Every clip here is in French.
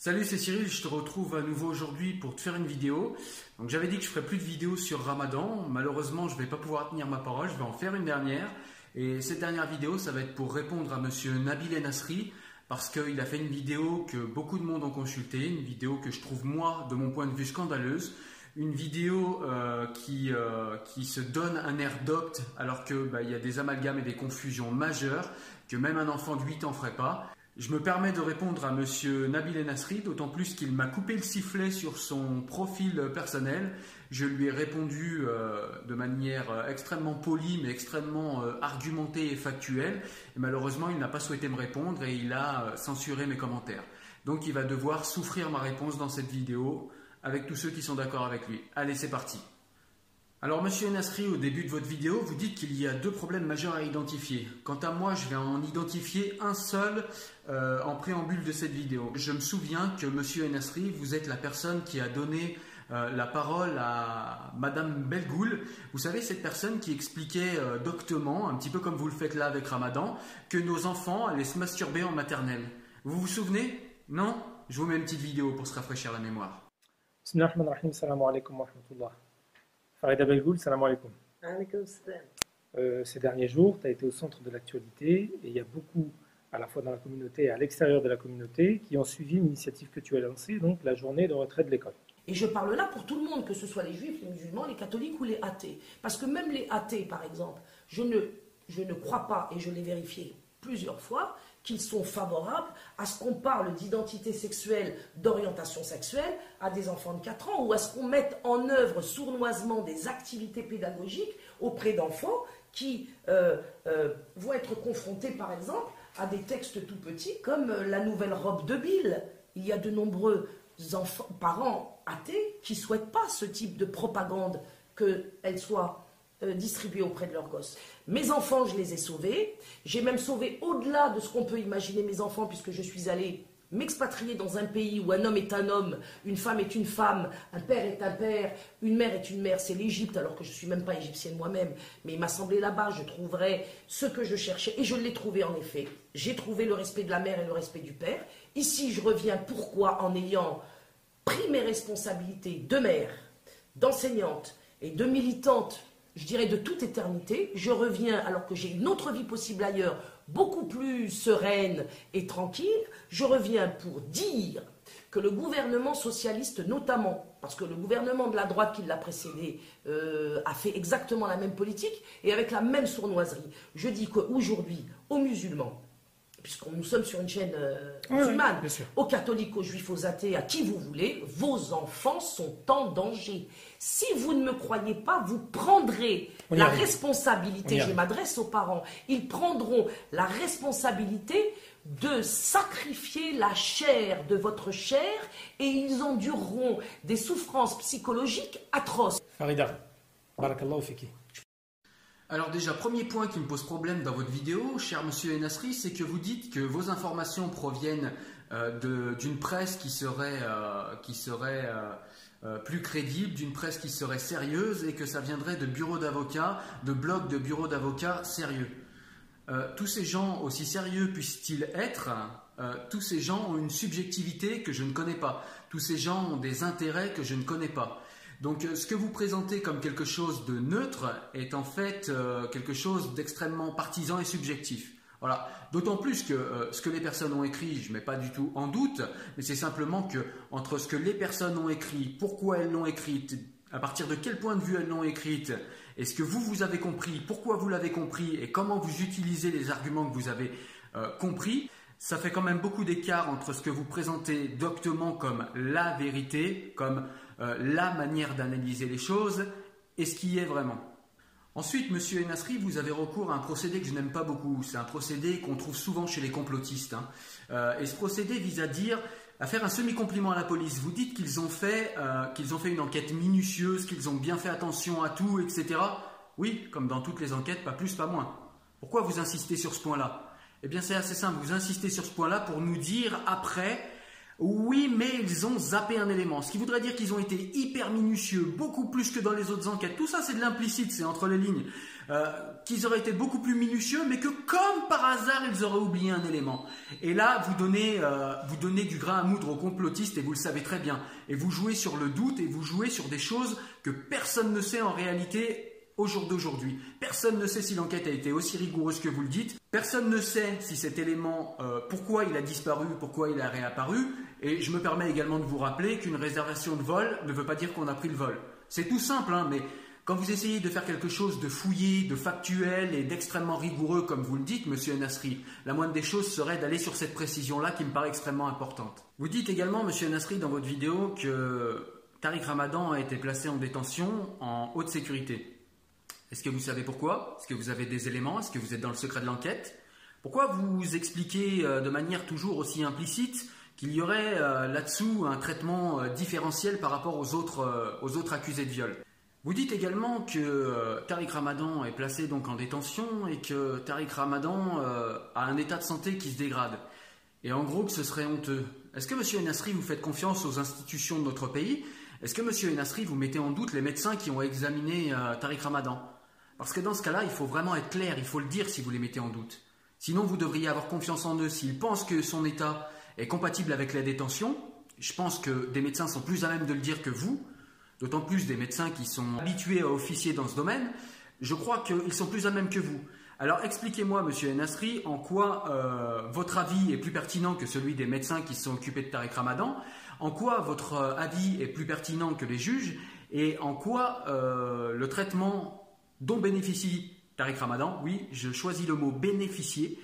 Salut, c'est Cyril, je te retrouve à nouveau aujourd'hui pour te faire une vidéo. Donc j'avais dit que je ferais plus de vidéos sur Ramadan. Malheureusement, je ne vais pas pouvoir tenir ma parole, je vais en faire une dernière. Et cette dernière vidéo, ça va être pour répondre à monsieur Nabil Enasri parce qu'il a fait une vidéo que beaucoup de monde ont consultée, une vidéo que je trouve moi, de mon point de vue, scandaleuse. Une vidéo euh, qui, euh, qui se donne un air docte alors qu'il bah, y a des amalgames et des confusions majeures que même un enfant de 8 ans ferait pas. Je me permets de répondre à Monsieur Nabil Enasri, d'autant plus qu'il m'a coupé le sifflet sur son profil personnel. Je lui ai répondu euh, de manière euh, extrêmement polie, mais extrêmement euh, argumentée et factuelle. Et malheureusement, il n'a pas souhaité me répondre et il a censuré mes commentaires. Donc, il va devoir souffrir ma réponse dans cette vidéo avec tous ceux qui sont d'accord avec lui. Allez, c'est parti. Alors, monsieur Nasri, au début de votre vidéo, vous dites qu'il y a deux problèmes majeurs à identifier. Quant à moi, je vais en identifier un seul euh, en préambule de cette vidéo. Je me souviens que monsieur Nasri, vous êtes la personne qui a donné euh, la parole à madame Belgoul. Vous savez, cette personne qui expliquait euh, doctement, un petit peu comme vous le faites là avec Ramadan, que nos enfants allaient se masturber en maternelle. Vous vous souvenez? Non? Je vous mets une petite vidéo pour se rafraîchir la mémoire. Alaikum wa rahmatullah. Farida Belgoul, salam alaikum. Euh, ces derniers jours, tu as été au centre de l'actualité et il y a beaucoup, à la fois dans la communauté et à l'extérieur de la communauté, qui ont suivi l'initiative que tu as lancée, donc la journée de retrait de l'école. Et je parle là pour tout le monde, que ce soit les juifs, les musulmans, les catholiques ou les athées. Parce que même les athées, par exemple, je ne, je ne crois pas, et je l'ai vérifié plusieurs fois, qu'ils sont favorables à ce qu'on parle d'identité sexuelle, d'orientation sexuelle à des enfants de 4 ans, ou à ce qu'on mette en œuvre sournoisement des activités pédagogiques auprès d'enfants qui euh, euh, vont être confrontés, par exemple, à des textes tout petits comme euh, la nouvelle robe de Bill. Il y a de nombreux parents athées qui ne souhaitent pas ce type de propagande, qu'elle soit euh, distribuer auprès de leurs gosses. Mes enfants, je les ai sauvés. J'ai même sauvé au-delà de ce qu'on peut imaginer mes enfants, puisque je suis allée m'expatrier dans un pays où un homme est un homme, une femme est une femme, un père est un père, une mère est une mère, c'est l'Égypte, alors que je ne suis même pas égyptienne moi-même. Mais il m'a semblé là-bas, je trouverais ce que je cherchais, et je l'ai trouvé en effet. J'ai trouvé le respect de la mère et le respect du père. Ici, je reviens pourquoi? En ayant pris mes responsabilités de mère, d'enseignante et de militante je dirais, de toute éternité. Je reviens alors que j'ai une autre vie possible ailleurs, beaucoup plus sereine et tranquille. Je reviens pour dire que le gouvernement socialiste, notamment, parce que le gouvernement de la droite qui l'a précédé euh, a fait exactement la même politique et avec la même sournoiserie. Je dis qu'aujourd'hui, aux musulmans, puisque nous sommes sur une chaîne euh, musulmane, aux catholiques, aux juifs, aux athées, à qui vous voulez, vos enfants sont en danger. Si vous ne me croyez pas, vous prendrez la responsabilité, je m'adresse aux parents, ils prendront la responsabilité de sacrifier la chair de votre chair et ils endureront des souffrances psychologiques atroces. Farida, barakallahu fiki. Alors déjà, premier point qui me pose problème dans votre vidéo, cher monsieur Enasri, c'est que vous dites que vos informations proviennent euh, d'une presse qui serait, euh, euh, plus crédible, d'une presse qui serait sérieuse et que ça viendrait de bureaux d'avocats, de blogs de bureaux d'avocats sérieux. tous ces gens, aussi sérieux puissent-ils être, tous ces gens ont une subjectivité que je ne connais pas. Tous ces gens ont des intérêts que je ne connais pas. Donc euh, ce que vous présentez comme quelque chose de neutre est en fait euh, quelque chose d'extrêmement partisan et subjectif. Voilà. D'autant plus que euh, ce que les personnes ont écrit, je ne mets pas du tout en doute, mais c'est simplement que entre ce que les personnes ont écrit, pourquoi elles l'ont écrite, à partir de quel point de vue elles l'ont écrite, et ce que vous, vous avez compris, pourquoi vous l'avez compris, et comment vous utilisez les arguments que vous avez compris, ça fait quand même beaucoup d'écart entre ce que vous présentez doctement comme la vérité, comme euh, la manière d'analyser les choses et ce qui est vraiment. Ensuite, Monsieur Enasri, vous avez recours à un procédé que je n'aime pas beaucoup. C'est un procédé qu'on trouve souvent chez les complotistes. Hein. Euh, et ce procédé vise à dire, à faire un semi-compliment à la police. Vous dites qu'ils ont fait, euh, qu'ils ont fait une enquête minutieuse, qu'ils ont bien fait attention à tout, etc. Oui, comme dans toutes les enquêtes, pas plus, pas moins. Pourquoi vous insistez sur ce point-là? Eh bien, c'est assez simple. Vous insistez sur ce point-là pour nous dire après oui, mais ils ont zappé un élément, ce qui voudrait dire qu'ils ont été hyper minutieux, beaucoup plus que dans les autres enquêtes. Tout ça, c'est de l'implicite, c'est entre les lignes. euh, qu'ils auraient été beaucoup plus minutieux, mais que comme par hasard, ils auraient oublié un élément. Et là, vous donnez, euh, vous donnez du grain à moudre aux complotistes, et vous le savez très bien. Et vous jouez sur le doute, et vous jouez sur des choses que personne ne sait en réalité au jour d'aujourd'hui. Personne ne sait si l'enquête a été aussi rigoureuse que vous le dites. Personne ne sait si cet élément, euh, pourquoi il a disparu, pourquoi il a réapparu. Et je me permets également de vous rappeler qu'une réservation de vol ne veut pas dire qu'on a pris le vol. C'est tout simple, hein, mais quand vous essayez de faire quelque chose de fouillé, de factuel et d'extrêmement rigoureux, comme vous le dites, monsieur Nasri, la moindre des choses serait d'aller sur cette précision-là qui me paraît extrêmement importante. Vous dites également, monsieur Nasri, dans votre vidéo, que Tariq Ramadan a été placé en détention en haute sécurité. Est-ce que vous savez pourquoi? Est-ce que vous avez des éléments? Est-ce que vous êtes dans le secret de l'enquête? Pourquoi vous expliquez euh, de manière toujours aussi implicite qu'il y aurait euh, là-dessous un traitement euh, différentiel par rapport aux autres, aux autres accusés de viol? Vous dites également que Tariq Ramadan est placé donc en détention et que Tariq Ramadan a un état de santé qui se dégrade. Et en gros que ce serait honteux. Est-ce que M. Nasri vous faites confiance aux institutions de notre pays? Est-ce que M. Nasri vous mettez en doute les médecins qui ont examiné Tariq Ramadan? Parce que dans ce cas-là, il faut vraiment être clair, il faut le dire si vous les mettez en doute. Sinon, vous devriez avoir confiance en eux. S'ils pensent que son état est compatible avec la détention, je pense que des médecins sont plus à même de le dire que vous, d'autant plus des médecins qui sont habitués à officier dans ce domaine, je crois qu'ils sont plus à même que vous. Alors expliquez-moi, monsieur Nasri, en quoi euh, votre avis est plus pertinent que celui des médecins qui se sont occupés de Tariq Ramadan, en quoi votre avis est plus pertinent que les juges, et en quoi euh, le traitement dont bénéficie Tariq Ramadan. Oui, je choisis le mot bénéficier.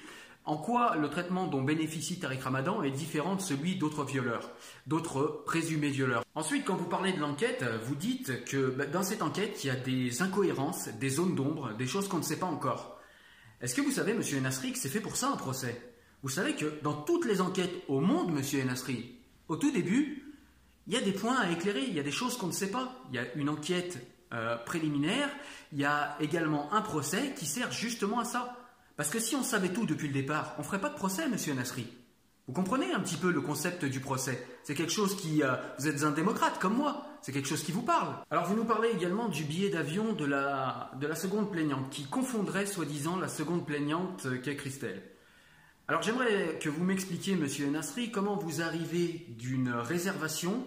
En quoi le traitement dont bénéficie Tariq Ramadan est différent de celui d'autres violeurs, d'autres présumés violeurs? Ensuite, quand vous parlez de l'enquête, vous dites que bah, dans cette enquête, il y a des incohérences, des zones d'ombre, des choses qu'on ne sait pas encore. Est-ce que vous savez, monsieur Enasri, que c'est fait pour ça un procès? Vous savez que dans toutes les enquêtes au monde, monsieur Enasri, au tout début, il y a des points à éclairer, il y a des choses qu'on ne sait pas. Il y a une enquête euh, préliminaire, il y a également un procès qui sert justement à ça. Parce que si on savait tout depuis le départ, on ne ferait pas de procès, monsieur Nasri. Vous comprenez un petit peu le concept du procès? C'est quelque chose qui... Euh, vous êtes un démocrate comme moi, c'est quelque chose qui vous parle. Alors vous nous parlez également du billet d'avion de la, de la seconde plaignante, qui confondrait soi-disant la seconde plaignante qu'est Christelle. Alors j'aimerais que vous m'expliquiez, monsieur Nasri, comment vous arrivez d'une réservation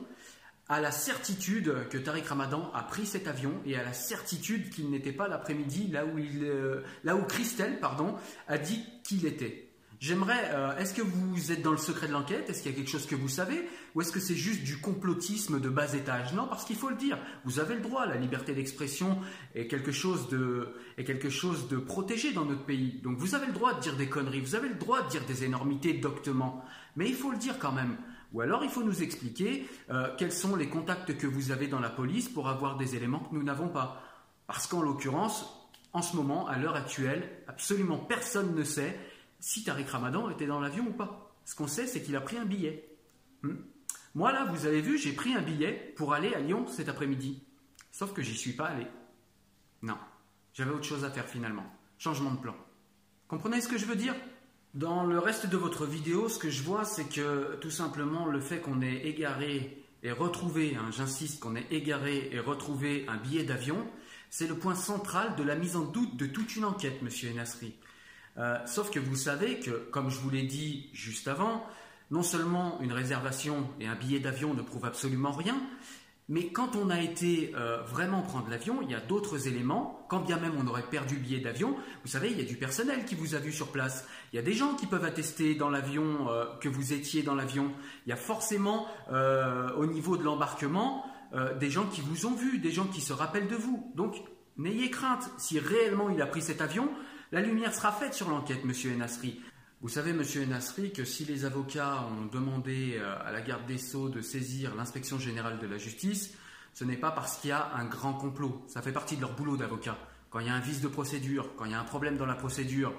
à la certitude que Tariq Ramadan a pris cet avion et à la certitude qu'il n'était pas l'après-midi là où euh, là où Christelle, pardon, a dit qu'il était. J'aimerais, euh, est-ce que vous êtes dans le secret de l'enquête? Est-ce qu'il y a quelque chose que vous savez? Ou est-ce que c'est juste du complotisme de bas étage? Non, parce qu'il faut le dire, vous avez le droit, la liberté d'expression est quelque chose de, est quelque chose de protégé dans notre pays. Donc vous avez le droit de dire des conneries, vous avez le droit de dire des énormités doctement, mais il faut le dire quand même. Ou alors il faut nous expliquer euh, quels sont les contacts que vous avez dans la police pour avoir des éléments que nous n'avons pas. Parce qu'en l'occurrence, en ce moment, à l'heure actuelle, absolument personne ne sait si Tariq Ramadan était dans l'avion ou pas. Ce qu'on sait, c'est qu'il a pris un billet. Hmm. Moi, là, vous avez vu, j'ai pris un billet pour aller à Lyon cet après-midi. Sauf que j'y suis pas allé. Non, j'avais autre chose à faire finalement. Changement de plan. Comprenez ce que je veux dire? Dans le reste de votre vidéo, ce que je vois, c'est que tout simplement le fait qu'on ait égaré et retrouvé, hein, j'insiste, qu'on ait égaré et retrouvé un billet d'avion, c'est le point central de la mise en doute de toute une enquête, monsieur Enasri. Euh, sauf que vous savez que, comme je vous l'ai dit juste avant, non seulement une réservation et un billet d'avion ne prouvent absolument rien, mais quand on a été euh, vraiment prendre l'avion, il y a d'autres éléments. Quand bien même on aurait perdu le billet d'avion, vous savez, il y a du personnel qui vous a vu sur place. Il y a des gens qui peuvent attester dans l'avion euh, que vous étiez dans l'avion. Il y a forcément euh, au niveau de l'embarquement des gens qui vous ont vu, des gens qui se rappellent de vous. Donc n'ayez crainte. Si réellement il a pris cet avion, la lumière sera faite sur l'enquête, Monsieur Enasri. Vous savez, monsieur Nasri, que si les avocats ont demandé euh, à la garde des Sceaux de saisir l'inspection générale de la justice, ce n'est pas parce qu'il y a un grand complot. Ça fait partie de leur boulot d'avocat. Quand il y a un vice de procédure, quand il y a un problème dans la procédure,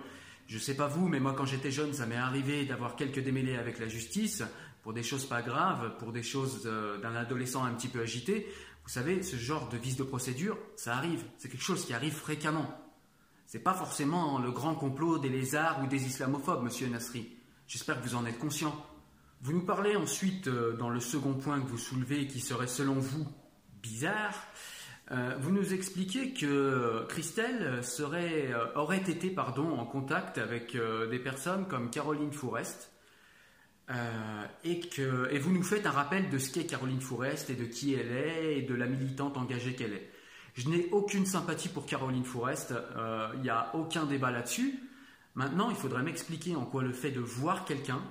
je ne sais pas vous, mais moi quand j'étais jeune, ça m'est arrivé d'avoir quelques démêlés avec la justice pour des choses pas graves, pour des choses euh, d'un adolescent un petit peu agité. Vous savez, ce genre de vice de procédure, ça arrive. C'est quelque chose qui arrive fréquemment. C'est pas forcément le grand complot des lézards ou des islamophobes, monsieur Nasri. J'espère que vous en êtes conscient. Vous nous parlez ensuite, euh, dans le second point que vous soulevez, qui serait selon vous bizarre, Euh, vous nous expliquez que Christelle euh, aurait été pardon, en contact avec des personnes comme Caroline Fourest. et, et vous nous faites un rappel de ce qu'est Caroline Fourest et de qui elle est et de la militante engagée qu'elle est. Je n'ai aucune sympathie pour Caroline Fourest, il n'y a aucun débat là-dessus. Maintenant, il faudrait m'expliquer en quoi le fait de voir quelqu'un,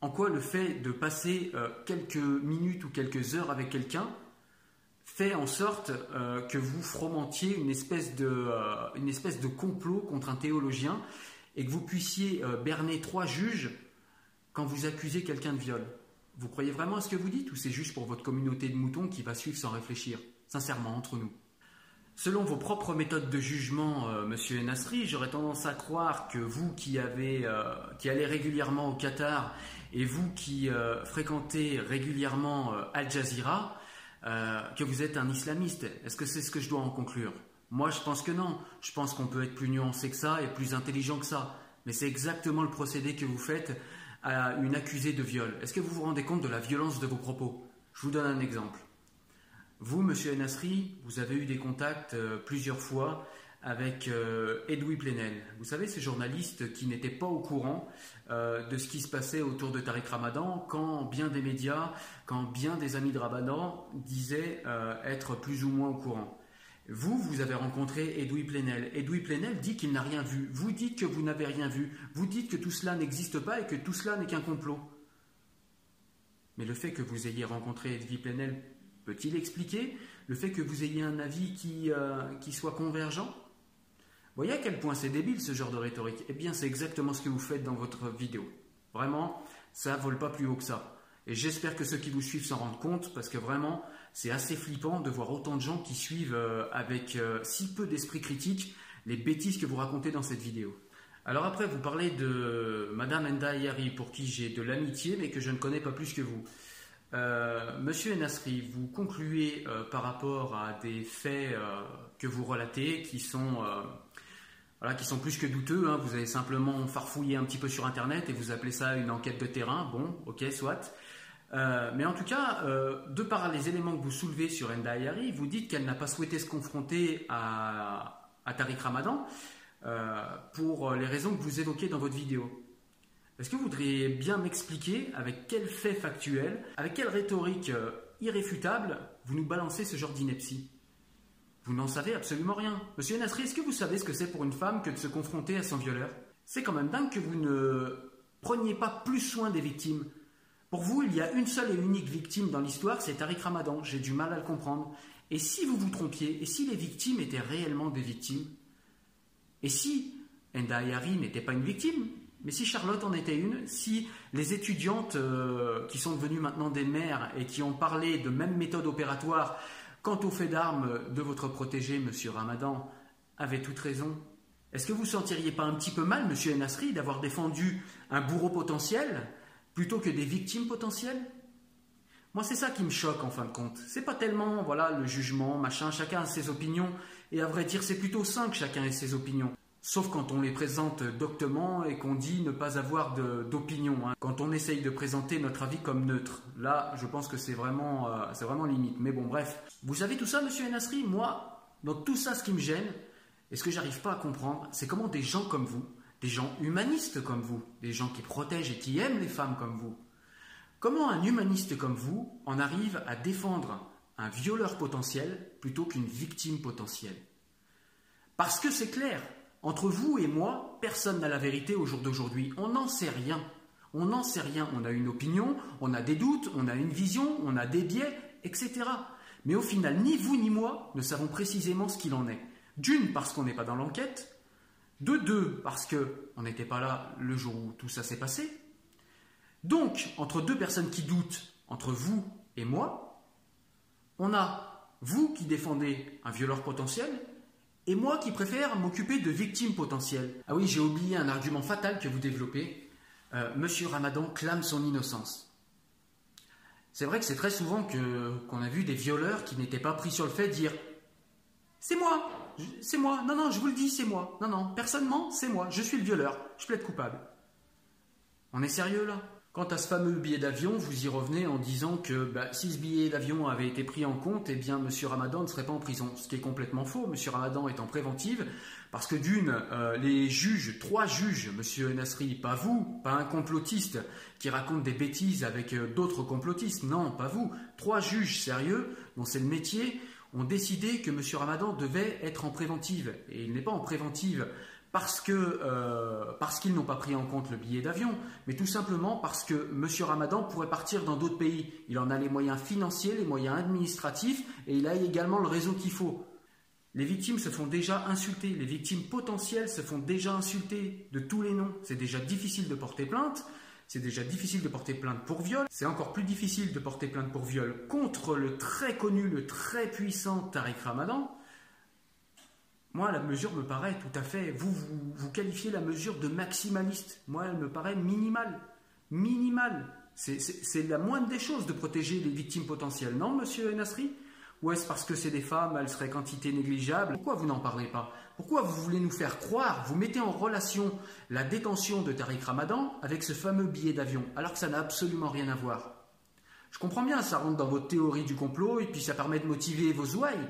en quoi le fait de passer quelques minutes ou quelques heures avec quelqu'un fait en sorte euh, que vous fromentiez une espèce, de, euh, une espèce de complot contre un théologien et que vous puissiez euh, berner trois juges quand vous accusez quelqu'un de viol. Vous croyez vraiment à ce que vous dites ou c'est juste pour votre communauté de moutons qui va suivre sans réfléchir? Sincèrement, entre nous. Selon vos propres méthodes de jugement, monsieur Nasri, j'aurais tendance à croire que vous qui, qui allez régulièrement au Qatar et vous qui fréquentez régulièrement Al Jazeera, euh, que vous êtes un islamiste. Est-ce que c'est ce que je dois en conclure? Moi, je pense que non. Je pense qu'on peut être plus nuancé que ça et plus intelligent que ça. Mais c'est exactement le procédé que vous faites à une accusée de viol. Est-ce que vous vous rendez compte de la violence de vos propos? Je vous donne un exemple. Vous, monsieur Nasri, vous avez eu des contacts euh, plusieurs fois avec euh, Edoui Plenel. Vous savez, ce journaliste qui n'était pas au courant euh, de ce qui se passait autour de Tariq Ramadan quand bien des médias, quand bien des amis de Ramadan disaient euh, être plus ou moins au courant. Vous, vous avez rencontré Edoui Plenel. Edoui Plenel dit qu'il n'a rien vu. Vous dites que vous n'avez rien vu. Vous dites que tout cela n'existe pas et que tout cela n'est qu'un complot. Mais le fait que vous ayez rencontré Edoui Plenel peut-il expliquer le fait que vous ayez un avis qui, qui soit convergent? Voyez à quel point c'est débile ce genre de rhétorique Eh bien, c'est exactement ce que vous faites dans votre vidéo. Vraiment, ça vole pas plus haut que ça. Et j'espère que ceux qui vous suivent s'en rendent compte, parce que vraiment, c'est assez flippant de voir autant de gens qui suivent euh, avec euh, si peu d'esprit critique les bêtises que vous racontez dans cette vidéo. Alors après, vous parlez de Madame Enda Yari, pour qui j'ai de l'amitié, mais que je ne connais pas plus que vous. Euh, Monsieur Enasri, vous concluez par rapport à des faits que vous relatez qui sont qui sont plus que douteux. Hein. Vous avez simplement farfouillé un petit peu sur Internet et vous appelez ça une enquête de terrain. Bon, ok, soit. Euh, mais en tout cas, euh, de par les éléments que vous soulevez sur Enda Ayari, vous dites qu'elle n'a pas souhaité se confronter à, Tariq Ramadan euh, pour les raisons que vous évoquez dans votre vidéo. Est-ce que vous voudriez bien m'expliquer avec quel fait factuel, avec quelle rhétorique irréfutable vous nous balancez ce genre d'ineptie? Vous n'en savez absolument rien. Monsieur Nasri, est-ce que vous savez ce que c'est pour une femme que de se confronter à son violeur? C'est quand même dingue que vous ne preniez pas plus soin des victimes. Pour vous, il y a une seule et unique victime dans l'histoire, c'est Tariq Ramadan. J'ai du mal à le comprendre. Et si vous vous trompiez, et si les victimes étaient réellement des victimes? Et si Enda Ayari n'était pas une victime? Mais si Charlotte en était une, si les étudiantes euh, qui sont devenues maintenant des mères et qui ont parlé de même méthode opératoire Quant au fait d'armes de votre protégé, monsieur Ramadan, avait toute raison. Est-ce que vous sentiriez pas un petit peu mal, monsieur Nasri, d'avoir défendu un bourreau potentiel plutôt que des victimes potentielles? Moi, c'est ça qui me choque en fin de compte. C'est pas tellement, voilà, le jugement, machin, chacun a ses opinions, et à vrai dire, c'est plutôt sain que chacun ait ses opinions. Sauf quand on les présente doctement et qu'on dit ne pas avoir d'opinion. Hein. Quand on essaye de présenter notre avis comme neutre. Là, je pense que c'est vraiment, euh, vraiment limite. Mais bon, bref. Vous savez tout ça, monsieur Enasri Moi, dans tout ça, ce qui me gêne, et ce que j'arrive pas à comprendre, c'est comment des gens comme vous, des gens humanistes comme vous, des gens qui protègent et qui aiment les femmes comme vous, comment un humaniste comme vous en arrive à défendre un violeur potentiel plutôt qu'une victime potentielle? Parce que c'est clair, entre vous et moi, personne n'a la vérité au jour d'aujourd'hui. On n'en sait rien. On n'en sait rien. On a une opinion, on a des doutes, on a une vision, on a des biais, etc. Mais au final, ni vous ni moi ne savons précisément ce qu'il en est. D'une, parce qu'on n'est pas dans l'enquête. De deux, parce qu'on n'était pas là le jour où tout ça s'est passé. Donc, entre deux personnes qui doutent, entre vous et moi, on a vous qui défendez un violeur potentiel et moi qui préfère m'occuper de victimes potentielles. Ah oui, j'ai oublié un argument fatal que vous développez. Euh, Monsieur Ramadan clame son innocence. C'est vrai que c'est très souvent que, qu'on a vu des violeurs qui n'étaient pas pris sur le fait dire C'est moi, c'est moi, non, non, je vous le dis, c'est moi. Non, non, personnellement, c'est moi, je suis le violeur, je plaide coupable. On est sérieux là? Quant à ce fameux billet d'avion, vous y revenez en disant que bah, si ce billet d'avion avait été pris en compte, eh bien M. Ramadan ne serait pas en prison. Ce qui est complètement faux. M. Ramadan est en préventive parce que d'une, euh, les juges, trois juges, M. Nasri, pas vous, pas un complotiste qui raconte des bêtises avec euh, d'autres complotistes, non, pas vous, trois juges sérieux, dont c'est le métier, ont décidé que M. Ramadan devait être en préventive. Et il n'est pas en préventive euh, parce qu'ils n'ont pas pris en compte le billet d'avion, mais tout simplement parce que M. Ramadan pourrait partir dans d'autres pays. Il en a les moyens financiers, les moyens administratifs, et il a également le réseau qu'il faut. Les victimes se font déjà insulter, les victimes potentielles se font déjà insulter de tous les noms. C'est déjà difficile de porter plainte, c'est déjà difficile de porter plainte pour viol, c'est encore plus difficile de porter plainte pour viol contre le très connu, le très puissant Tariq Ramadan. Moi, la mesure me paraît tout à fait. Vous, vous, qualifiez la mesure de maximaliste. Moi, elle me paraît minimale. Minimale. C'est la moindre des choses de protéger les victimes potentielles, non, monsieur Nasri? Ou est-ce parce que c'est des femmes, elles seraient quantité négligeable? Pourquoi vous n'en parlez pas? Pourquoi vous voulez nous faire croire Vous mettez en relation la détention de Tariq Ramadan avec ce fameux billet d'avion, alors que ça n'a absolument rien à voir? Je comprends bien, ça rentre dans votre théorie du complot et puis ça permet de motiver vos ouailles.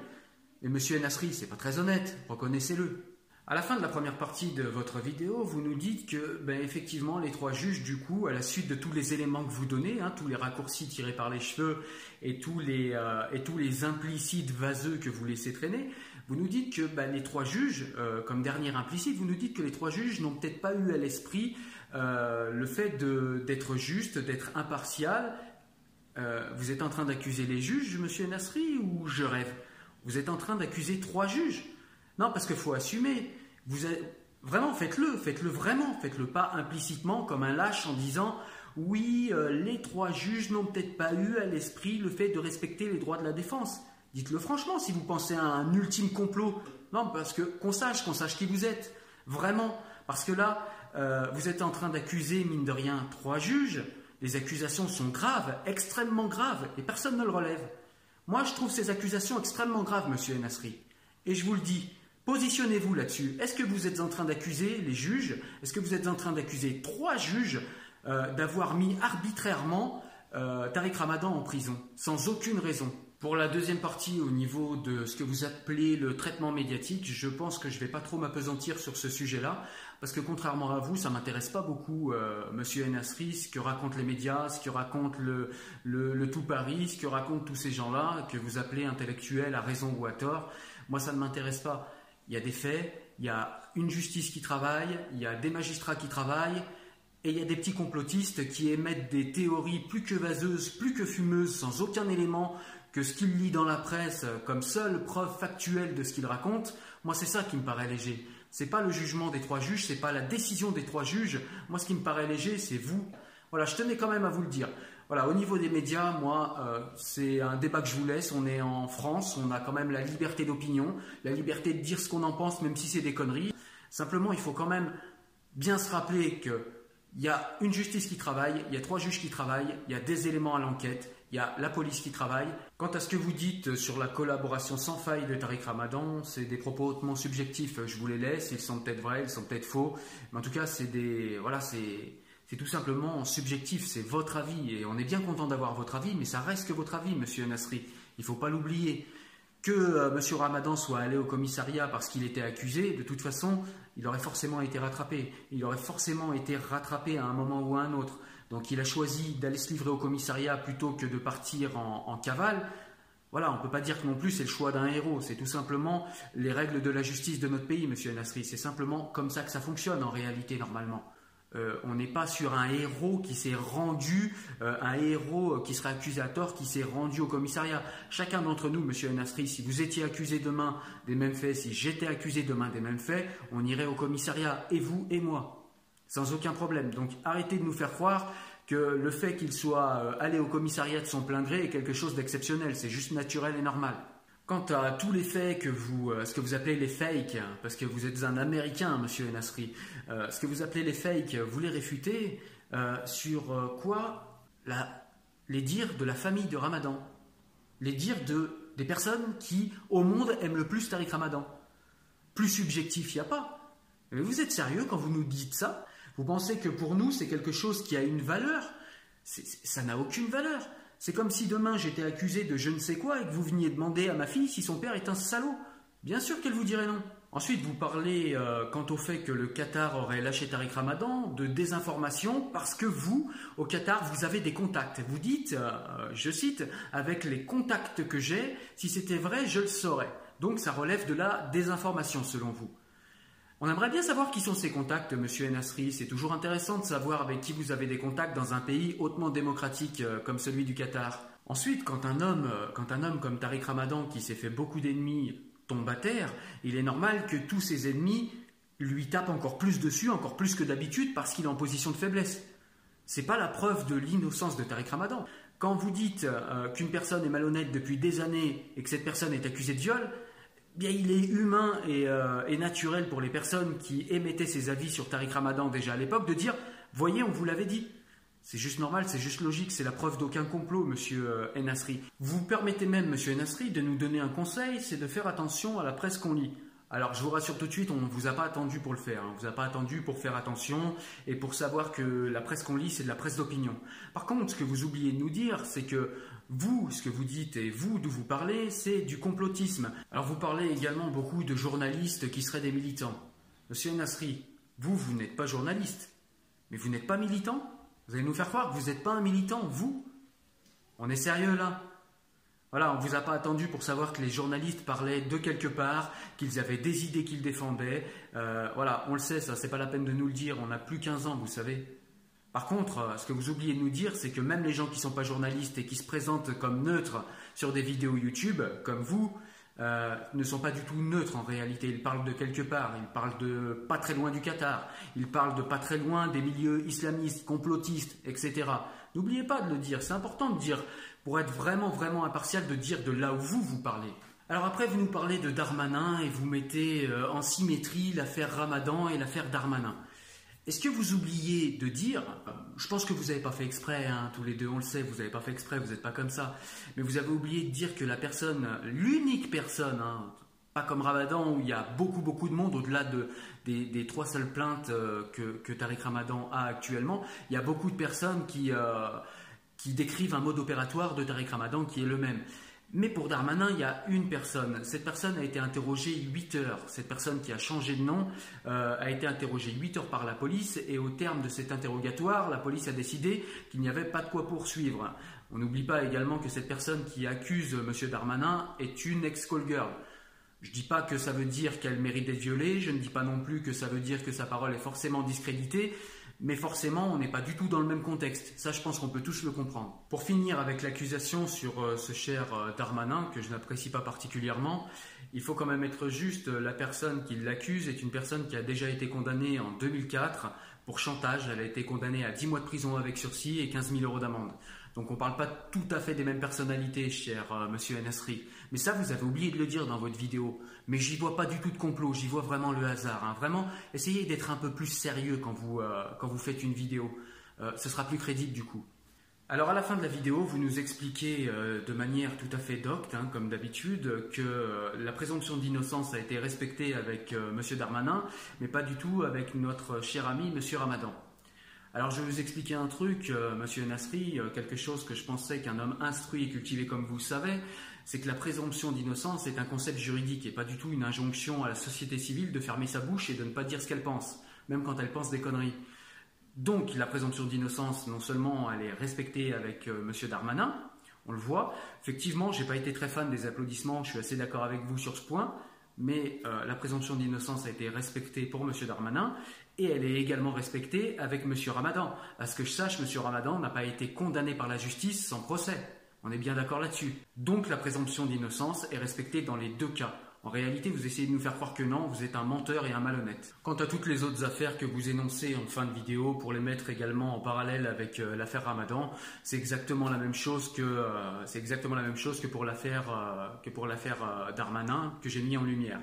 Mais monsieur Nasri, c'est pas très honnête, reconnaissez-le. À la fin de la première partie de votre vidéo, vous nous dites que, ben, effectivement, les trois juges, du coup, à la suite de tous les éléments que vous donnez, hein, tous les raccourcis tirés par les cheveux et tous les, euh, et tous les implicites vaseux que vous laissez traîner, vous nous dites que ben, les trois juges, euh, comme dernier implicite, vous nous dites que les trois juges n'ont peut-être pas eu à l'esprit euh, le fait d'être juste, d'être impartial. vous êtes en train d'accuser les juges, monsieur Nasri, ou je rêve? Vous êtes en train d'accuser trois juges. Non, parce qu'il faut assumer. Vous Vraiment, faites-le, faites-le vraiment, faites-le pas implicitement comme un lâche en disant oui, euh, les trois juges n'ont peut-être pas eu à l'esprit le fait de respecter les droits de la défense. Dites-le franchement si vous pensez à un ultime complot. Non, parce que qu'on sache, qu'on sache qui vous êtes. Vraiment. Parce que là, euh, vous êtes en train d'accuser, mine de rien, trois juges. Les accusations sont graves, extrêmement graves, et personne ne le relève. Moi, je trouve ces accusations extrêmement graves, monsieur Nasri. Et je vous le dis, positionnez-vous là-dessus. Est-ce que vous êtes en train d'accuser les juges? Est-ce que vous êtes en train d'accuser trois juges euh, d'avoir mis arbitrairement euh, Tariq Ramadan en prison, sans aucune raison? Pour la deuxième partie, au niveau de ce que vous appelez le traitement médiatique, je pense que je ne vais pas trop m'apesantir sur ce sujet-là, parce que contrairement à vous, ça m'intéresse pas beaucoup, euh, Monsieur Enasri, ce que racontent les médias, ce que raconte le, le, tout Paris, ce que racontent tous ces gens-là, que vous appelez intellectuels à raison ou à tort. Moi, ça ne m'intéresse pas. Il y a des faits, il y a une justice qui travaille, il y a des magistrats qui travaillent, et il y a des petits complotistes qui émettent des théories plus que vaseuses, plus que fumeuses, sans aucun élément, que ce qu'il lit dans la presse comme seule preuve factuelle de ce qu'il raconte, moi c'est ça qui me paraît léger. C'est pas le jugement des trois juges, c'est pas la décision des trois juges. Moi ce qui me paraît léger, c'est vous. Voilà, je tenais quand même à vous le dire. Voilà, au niveau des médias, moi, euh, c'est un débat que je vous laisse. On est en France, on a quand même la liberté d'opinion, la liberté de dire ce qu'on en pense, même si c'est des conneries. Simplement, il faut quand même bien se rappeler qu'il y a une justice qui travaille, il y a trois juges qui travaillent, il y a des éléments à l'enquête, il y a la police qui travaille. Quant à ce que vous dites sur la collaboration sans faille de Tariq Ramadan, c'est des propos hautement subjectifs. Je vous les laisse, ils sont peut-être vrais, ils sont peut-être faux, mais en tout cas, c'est des voilà, c'est c'est tout simplement subjectif, c'est votre avis et on est bien content d'avoir votre avis, mais ça reste que votre avis, Monsieur Nasri. Il ne faut pas l'oublier. Que euh, Monsieur Ramadan soit allé au commissariat parce qu'il était accusé, de toute façon, il aurait forcément été rattrapé. Il aurait forcément été rattrapé à un moment ou à un autre. Donc il a choisi d'aller se livrer au commissariat plutôt que de partir en, cavale. Voilà, on ne peut pas dire que non plus c'est le choix d'un héros, c'est tout simplement les règles de la justice de notre pays, monsieur Nasri. C'est simplement comme ça que ça fonctionne en réalité normalement. Euh, on n'est pas sur un héros qui s'est rendu, euh, un héros qui serait accusé à tort, qui s'est rendu au commissariat. Chacun d'entre nous, monsieur Nasri, si vous étiez accusé demain des mêmes faits, si j'étais accusé demain des mêmes faits, on irait au commissariat, et vous et moi sans aucun problème. Donc arrêtez de nous faire croire que le fait qu'il soit euh, allé au commissariat de son plein gré est quelque chose d'exceptionnel, c'est juste naturel et normal. Quant à tous les faits que vous, euh, ce que vous appelez les fakes, parce que vous êtes un Américain, Monsieur Enasri, euh, ce que vous appelez les fakes, vous les réfutez sur quoi? Les dires de la famille de Ramadan, les dires de, des personnes qui, au monde, aiment le plus Tariq Ramadan. Plus subjectif, il n'y a pas. Mais vous êtes sérieux quand vous nous dites ça? Vous pensez que pour nous, c'est quelque chose qui a une valeur? Ça n'a aucune valeur. C'est comme si demain j'étais accusé de je ne sais quoi et que vous veniez demander à ma fille si son père est un salaud. Bien sûr qu'elle vous dirait non. Ensuite, vous parlez, euh, quant au fait que le Qatar aurait lâché Tariq Ramadan, de désinformation parce que vous, au Qatar, vous avez des contacts. Vous dites, euh, je cite, avec les contacts que j'ai, si c'était vrai, je le saurais. Donc ça relève de la désinformation selon vous. On aimerait bien savoir qui sont ces contacts, monsieur Enasri. C'est toujours intéressant de savoir avec qui vous avez des contacts dans un pays hautement démocratique euh, comme celui du Qatar. Ensuite, quand un homme, quand un homme comme Tariq Ramadan, qui s'est fait beaucoup d'ennemis, tombe à terre, il est normal que tous ses ennemis lui tapent encore plus dessus, encore plus que d'habitude, parce qu'il est en position de faiblesse. C'est pas la preuve de l'innocence de Tariq Ramadan. Quand vous dites euh, qu'une personne est malhonnête depuis des années et que cette personne est accusée de viol, il est humain et, euh, et, naturel pour les personnes qui émettaient ces avis sur Tariq Ramadan déjà à l'époque de dire Voyez, on vous l'avait dit. C'est juste normal, c'est juste logique, c'est la preuve d'aucun complot, monsieur euh, Enasri. Vous permettez même, monsieur Enasri, de nous donner un conseil, c'est de faire attention à la presse qu'on lit. Alors je vous rassure tout de suite, on ne vous a pas attendu pour le faire, hein. on ne vous a pas attendu pour faire attention et pour savoir que la presse qu'on lit, c'est de la presse d'opinion. Par contre, ce que vous oubliez de nous dire, c'est que vous, ce que vous dites et vous, d'où vous parlez, c'est du complotisme. Alors vous parlez également beaucoup de journalistes qui seraient des militants. Monsieur Enasri, vous, vous n'êtes pas journaliste, mais vous n'êtes pas militant vous allez nous faire croire que vous n'êtes pas un militant, vous On est sérieux là Voilà, on ne vous a pas attendu pour savoir que les journalistes parlaient de quelque part, qu'ils avaient des idées qu'ils défendaient. Euh, voilà, on le sait, ça, c'est pas la peine de nous le dire, on n'a plus 15 ans, vous savez. Par contre, euh, ce que vous oubliez de nous dire, c'est que même les gens qui ne sont pas journalistes et qui se présentent comme neutres sur des vidéos YouTube, comme vous, euh, ne sont pas du tout neutres en réalité. Ils parlent de quelque part, ils parlent de pas très loin du Qatar, ils parlent de pas très loin des milieux islamistes, complotistes, etc. N'oubliez pas de le dire, c'est important de dire, pour être vraiment, vraiment impartial, de dire de là où vous, vous parlez. Alors après, vous nous parlez de Darmanin et vous mettez euh, en symétrie l'affaire Ramadan et l'affaire Darmanin. Est-ce que vous oubliez de dire, je pense que vous n'avez pas fait exprès, hein, tous les deux on le sait, vous n'avez pas fait exprès, vous n'êtes pas comme ça, mais vous avez oublié de dire que la personne, l'unique personne, hein, pas comme Ramadan où il y a beaucoup beaucoup de monde au-delà de, des, trois seules plaintes euh, que, que, Tariq Ramadan a actuellement, il y a beaucoup de personnes qui, euh, qui décrivent un mode opératoire de Tariq Ramadan qui est le même. Mais pour Darmanin, il y a une personne. Cette personne a été interrogée 8 heures. Cette personne qui a changé de nom euh, a été interrogée 8 heures par la police et au terme de cet interrogatoire, la police a décidé qu'il n'y avait pas de quoi poursuivre. On n'oublie pas également que cette personne qui accuse M. Darmanin est une ex-call girl. Je ne dis pas que ça veut dire qu'elle mérite d'être violée, je ne dis pas non plus que ça veut dire que sa parole est forcément discréditée, mais forcément, on n'est pas du tout dans le même contexte. Ça, je pense qu'on peut tous le comprendre. Pour finir avec l'accusation sur euh, ce cher euh, Darmanin, que je n'apprécie pas particulièrement, il faut quand même être juste. La personne qui l'accuse est une personne qui a déjà été condamnée en 2004 pour chantage. Elle a été condamnée à 10 mois de prison avec sursis et 15 000 euros d'amende. Donc on ne parle pas tout à fait des mêmes personnalités, cher euh, monsieur Enasri. Mais ça, vous avez oublié de le dire dans votre vidéo. Mais j'y vois pas du tout de complot, j'y vois vraiment le hasard. Hein. Vraiment, essayez d'être un peu plus sérieux quand vous, euh, faites une vidéo. Euh, ce sera plus crédible du coup. Alors à la fin de la vidéo, vous nous expliquez de manière tout à fait docte, hein, comme d'habitude, que la présomption d'innocence a été respectée avec Monsieur Darmanin, mais pas du tout avec notre cher ami Monsieur Ramadan. Alors je vais vous expliquer un truc, euh, monsieur Nasri, euh, quelque chose que je pensais qu'un homme instruit et cultivé comme vous savez, c'est que la présomption d'innocence est un concept juridique et pas du tout une injonction à la société civile de fermer sa bouche et de ne pas dire ce qu'elle pense, même quand elle pense des conneries. Donc la présomption d'innocence, non seulement elle est respectée avec euh, monsieur Darmanin, on le voit, effectivement, j'ai pas été très fan des applaudissements, je suis assez d'accord avec vous sur ce point, mais la présomption d'innocence a été respectée pour M. Darmanin et elle est également respectée avec M. Ramadan. À ce que je sache, M. Ramadan n'a pas été condamné par la justice sans procès. On est bien d'accord là-dessus. Donc la présomption d'innocence est respectée dans les deux cas. En réalité, vous essayez de nous faire croire que non, vous êtes un menteur et un malhonnête. Quant à toutes les autres affaires que vous énoncez en fin de vidéo pour les mettre également en parallèle avec euh, l'affaire Ramadan, c'est exactement la même chose que euh, c'est exactement la même chose que pour l'affaire euh, que pour l'affaire Darmanin que j'ai mis en lumière.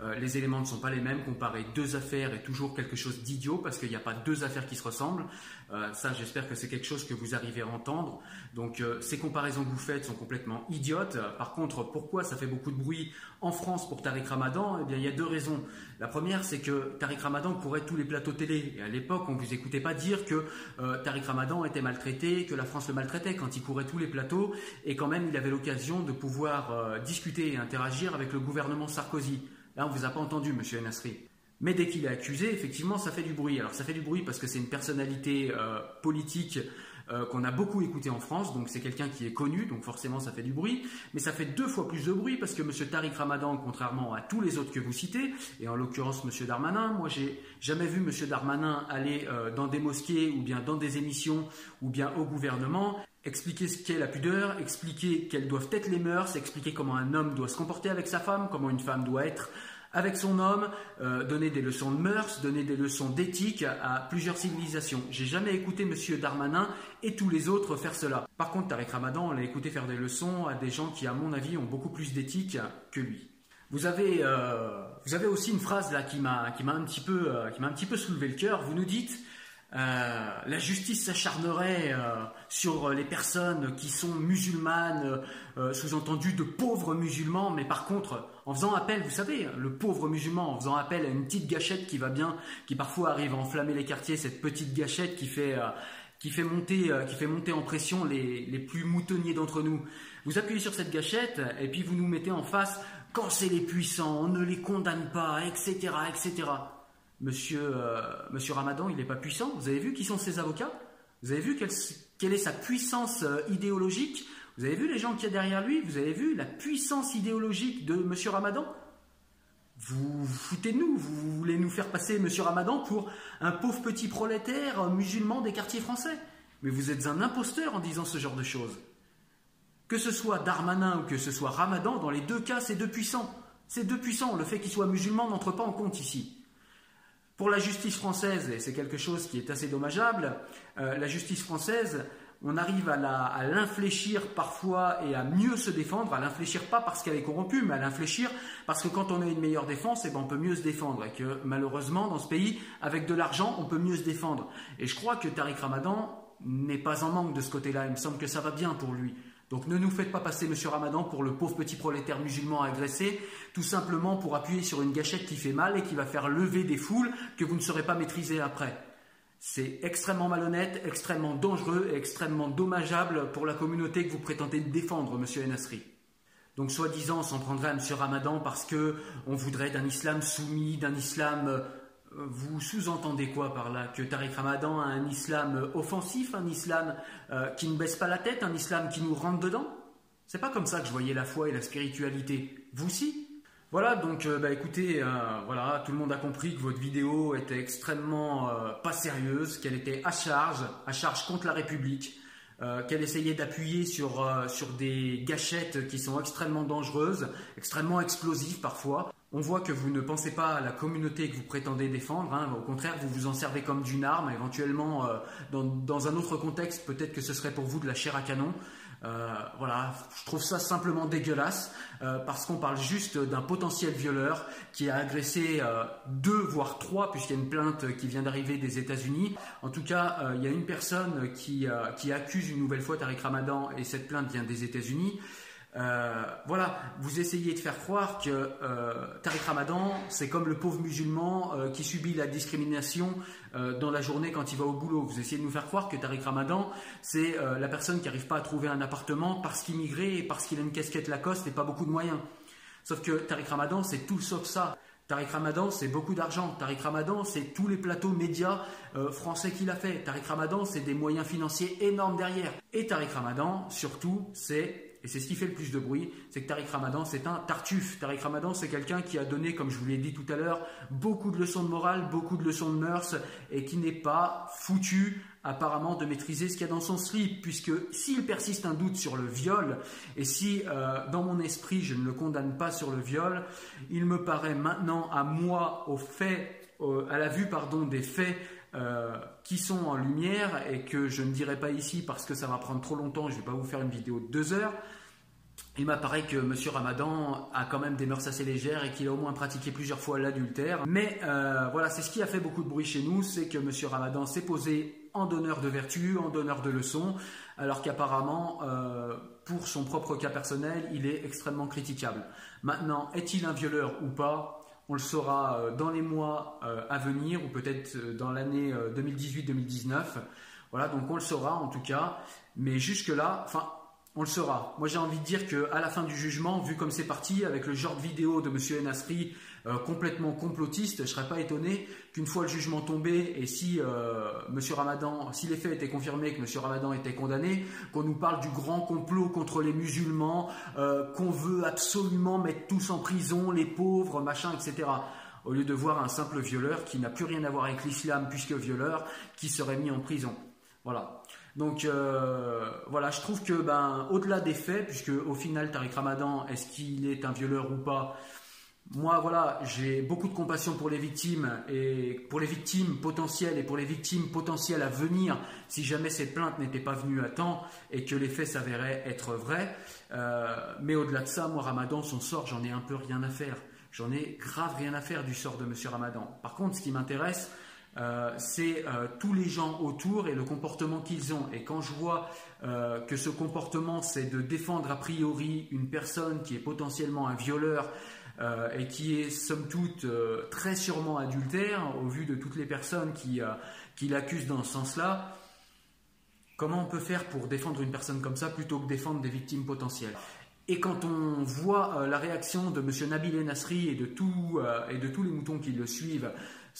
Euh, les éléments ne sont pas les mêmes. Comparer deux affaires est toujours quelque chose d'idiot parce qu'il n'y a pas deux affaires qui se ressemblent. Euh, ça, j'espère que c'est quelque chose que vous arrivez à entendre. Donc, euh, ces comparaisons que vous faites sont complètement idiotes. Par contre, pourquoi ça fait beaucoup de bruit en France pour Tariq Ramadan? Eh bien, il y a deux raisons. La première, c'est que Tariq Ramadan courait tous les plateaux télé. Et à l'époque, on ne vous écoutait pas dire que Tariq Ramadan était maltraité, que la France le maltraitait quand il courait tous les plateaux. Et quand même, il avait l'occasion de pouvoir discuter et interagir avec le gouvernement Sarkozy. Là, on vous a pas entendu, monsieur Nasri. Mais dès qu'il est accusé, effectivement, ça fait du bruit. Alors, ça fait du bruit parce que c'est une personnalité euh, politique euh, qu'on a beaucoup écouté en France, donc c'est quelqu'un qui est connu, donc forcément ça fait du bruit. Mais ça fait deux fois plus de bruit parce que monsieur Tariq Ramadan, contrairement à tous les autres que vous citez, et en l'occurrence monsieur Darmanin, moi j'ai jamais vu monsieur Darmanin aller euh, dans des mosquées ou bien dans des émissions ou bien au gouvernement expliquer ce qu'est la pudeur, expliquer quelles doivent être les mœurs, expliquer comment un homme doit se comporter avec sa femme, comment une femme doit être avec son homme, euh, donner des leçons de mœurs, donner des leçons d'éthique à plusieurs civilisations. J'ai jamais écouté Monsieur Darmanin et tous les autres faire cela. Par contre, Tarek Ramadan, on l'a écouté faire des leçons à des gens qui, à mon avis, ont beaucoup plus d'éthique que lui. Vous avez, euh, vous avez aussi une phrase là qui m'a, qui m'a un peu, euh, qui m'a un petit peu soulevé le cœur. Vous nous dites euh, la justice s'acharnerait euh, sur les personnes qui sont musulmanes, euh, sous-entendu de pauvres musulmans, mais par contre, en faisant appel, vous savez, le pauvre musulman, en faisant appel à une petite gâchette qui va bien, qui parfois arrive à enflammer les quartiers, cette petite gâchette qui fait, qui fait, monter, qui fait monter en pression les, les plus moutonniers d'entre nous. Vous appuyez sur cette gâchette et puis vous nous mettez en face, quand c'est les puissants, on ne les condamne pas, etc., etc. Monsieur, euh, Monsieur Ramadan, il n'est pas puissant. Vous avez vu qui sont ses avocats? Vous avez vu quelle, est sa puissance euh, idéologique? Vous avez vu les gens qu'il y a derrière lui? Vous avez vu la puissance idéologique de Monsieur Ramadan? Vous, vous foutez de nous, vous voulez nous faire passer Monsieur Ramadan pour un pauvre petit prolétaire musulman des quartiers français. Mais vous êtes un imposteur en disant ce genre de choses. Que ce soit Darmanin ou que ce soit Ramadan, dans les deux cas, c'est deux puissants. C'est deux puissants. Le fait qu'il soit musulman n'entre pas en compte ici. Pour la justice française, et c'est quelque chose qui est assez dommageable, euh, la justice française, on arrive à l'infléchir parfois et à mieux se défendre, à l'infléchir pas parce qu'elle est corrompue, mais à l'infléchir parce que quand on a une meilleure défense, eh ben on peut mieux se défendre. Et que malheureusement, dans ce pays, avec de l'argent, on peut mieux se défendre. Et je crois que Tariq Ramadan n'est pas en manque de ce côté-là. Il me semble que ça va bien pour lui. Donc ne nous faites pas passer Monsieur Ramadan pour le pauvre petit prolétaire musulman agressé, tout simplement pour appuyer sur une gâchette qui fait mal et qui va faire lever des foules que vous ne saurez pas maîtriser après. C'est extrêmement malhonnête, extrêmement dangereux et extrêmement dommageable pour la communauté que vous prétendez défendre, Monsieur Enasri. Donc soi-disant, on s'en prendrait à Monsieur Ramadan parce que on voudrait d'un islam soumis, d'un islam vous sous-entendez quoi par là Que Tariq Ramadan a un islam offensif, un islam euh, qui ne baisse pas la tête, un islam qui nous rentre dedans? C'est pas comme ça que je voyais la foi et la spiritualité. Vous si? Voilà, donc euh, bah, écoutez, euh, voilà, tout le monde a compris que votre vidéo était extrêmement pas sérieuse, qu'elle était à charge, à charge contre la République, qu'elle essayait d'appuyer sur, sur des gâchettes qui sont extrêmement dangereuses, extrêmement explosives parfois. On voit que vous ne pensez pas à la communauté que vous prétendez défendre, hein. au contraire, vous vous en servez comme d'une arme, éventuellement euh, dans, un autre contexte, peut-être que ce serait pour vous de la chair à canon. Euh, voilà, je trouve ça simplement dégueulasse euh, parce qu'on parle juste d'un potentiel violeur qui a agressé deux voire trois puisqu'il y a une plainte qui vient d'arriver des États-Unis. En tout cas, il y a une personne qui, qui accuse une nouvelle fois Tariq Ramadan et cette plainte vient des États-Unis. Euh, voilà, vous essayez de faire croire que euh, Tariq Ramadan, c'est comme le pauvre musulman euh, qui subit la discrimination dans la journée quand il va au boulot. Vous essayez de nous faire croire que Tariq Ramadan, c'est la personne qui n'arrive pas à trouver un appartement parce qu'il migré et parce qu'il a une casquette Lacoste et pas beaucoup de moyens. Sauf que Tariq Ramadan, c'est tout sauf ça. Tariq Ramadan, c'est beaucoup d'argent. Tariq Ramadan, c'est tous les plateaux médias français qu'il a fait. Tariq Ramadan, c'est des moyens financiers énormes derrière. Et Tariq Ramadan, surtout, c'est et c'est ce qui fait le plus de bruit, c'est que Tariq Ramadan, c'est un tartuffe. Tariq Ramadan, c'est quelqu'un qui a donné, comme je vous l'ai dit tout à l'heure, beaucoup de leçons de morale, beaucoup de leçons de mœurs, et qui n'est pas foutu apparemment de maîtriser ce qu'il y a dans son slip, puisque s'il persiste un doute sur le viol, et si euh, dans mon esprit je ne le condamne pas sur le viol, il me paraît maintenant à moi, au fait, à la vue pardon, des faits euh, qui sont en lumière et que je ne dirai pas ici parce que ça va prendre trop longtemps, je ne vais pas vous faire une vidéo de deux heures, il m'apparaît que M. Ramadan a quand même des mœurs assez légères et qu'il a au moins pratiqué plusieurs fois l'adultère. Mais euh, voilà, c'est ce qui a fait beaucoup de bruit chez nous, c'est que M. Ramadan s'est posé en donneur de vertu, en donneur de leçons, alors qu'apparemment, euh, pour son propre cas personnel, il est extrêmement critiquable. Maintenant, est-il un violeur ou pas? On le saura euh, dans les mois à venir, ou peut-être dans l'année 2018-2019. Voilà, donc on le saura en tout cas. Mais jusque-là, enfin, on le saura. Moi, j'ai envie de dire qu'à la fin du jugement, vu comme c'est parti, avec le genre de vidéo de M. Enasri euh, complètement complotiste, je ne serais pas étonné qu'une fois le jugement tombé et si euh, M. Ramadan, si les faits étaient confirmés, que M. Ramadan était condamné, qu'on nous parle du grand complot contre les musulmans, euh, qu'on veut absolument mettre tous en prison, les pauvres, machin, etc au lieu de voir un simple violeur qui n'a plus rien à voir avec l'islam puisque violeur, qui serait mis en prison. Voilà. Donc euh, voilà, je trouve que ben au-delà des faits, puisque au final Tariq Ramadan, est-ce qu'il est un violeur ou pas? Moi voilà, j'ai beaucoup de compassion pour les victimes et pour les victimes potentielles et pour les victimes potentielles à venir si jamais cette plainte n'était pas venue à temps et que les faits s'avéraient être vrais. Euh, mais au-delà de ça, moi Ramadan, son sort, j'en ai un peu rien à faire. J'en ai grave rien à faire du sort de Monsieur Ramadan. Par contre, ce qui m'intéresse, euh, c'est euh, tous les gens autour et le comportement qu'ils ont. Et quand je vois euh, que ce comportement, c'est de défendre a priori une personne qui est potentiellement un violeur et qui est somme toute très sûrement adultère, au vu de toutes les personnes qui, qui l'accusent dans ce sens-là, comment on peut faire pour défendre une personne comme ça plutôt que défendre des victimes potentielles? Et quand on voit la réaction de M. Nabil Nasri et de, et de tous les moutons qui le suivent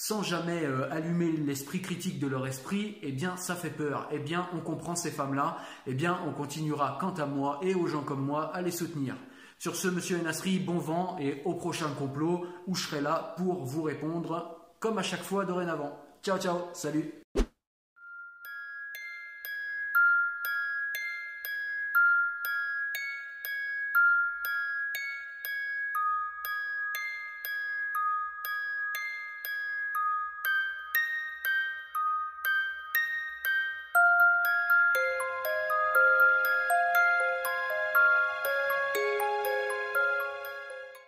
sans jamais euh, allumer l'esprit critique de leur esprit, eh bien ça fait peur. Eh bien on comprend ces femmes-là, eh bien on continuera quant à moi et aux gens comme moi à les soutenir. Sur ce, monsieur Enasri, bon vent et au prochain complot où je serai là pour vous répondre comme à chaque fois dorénavant. Ciao ciao, salut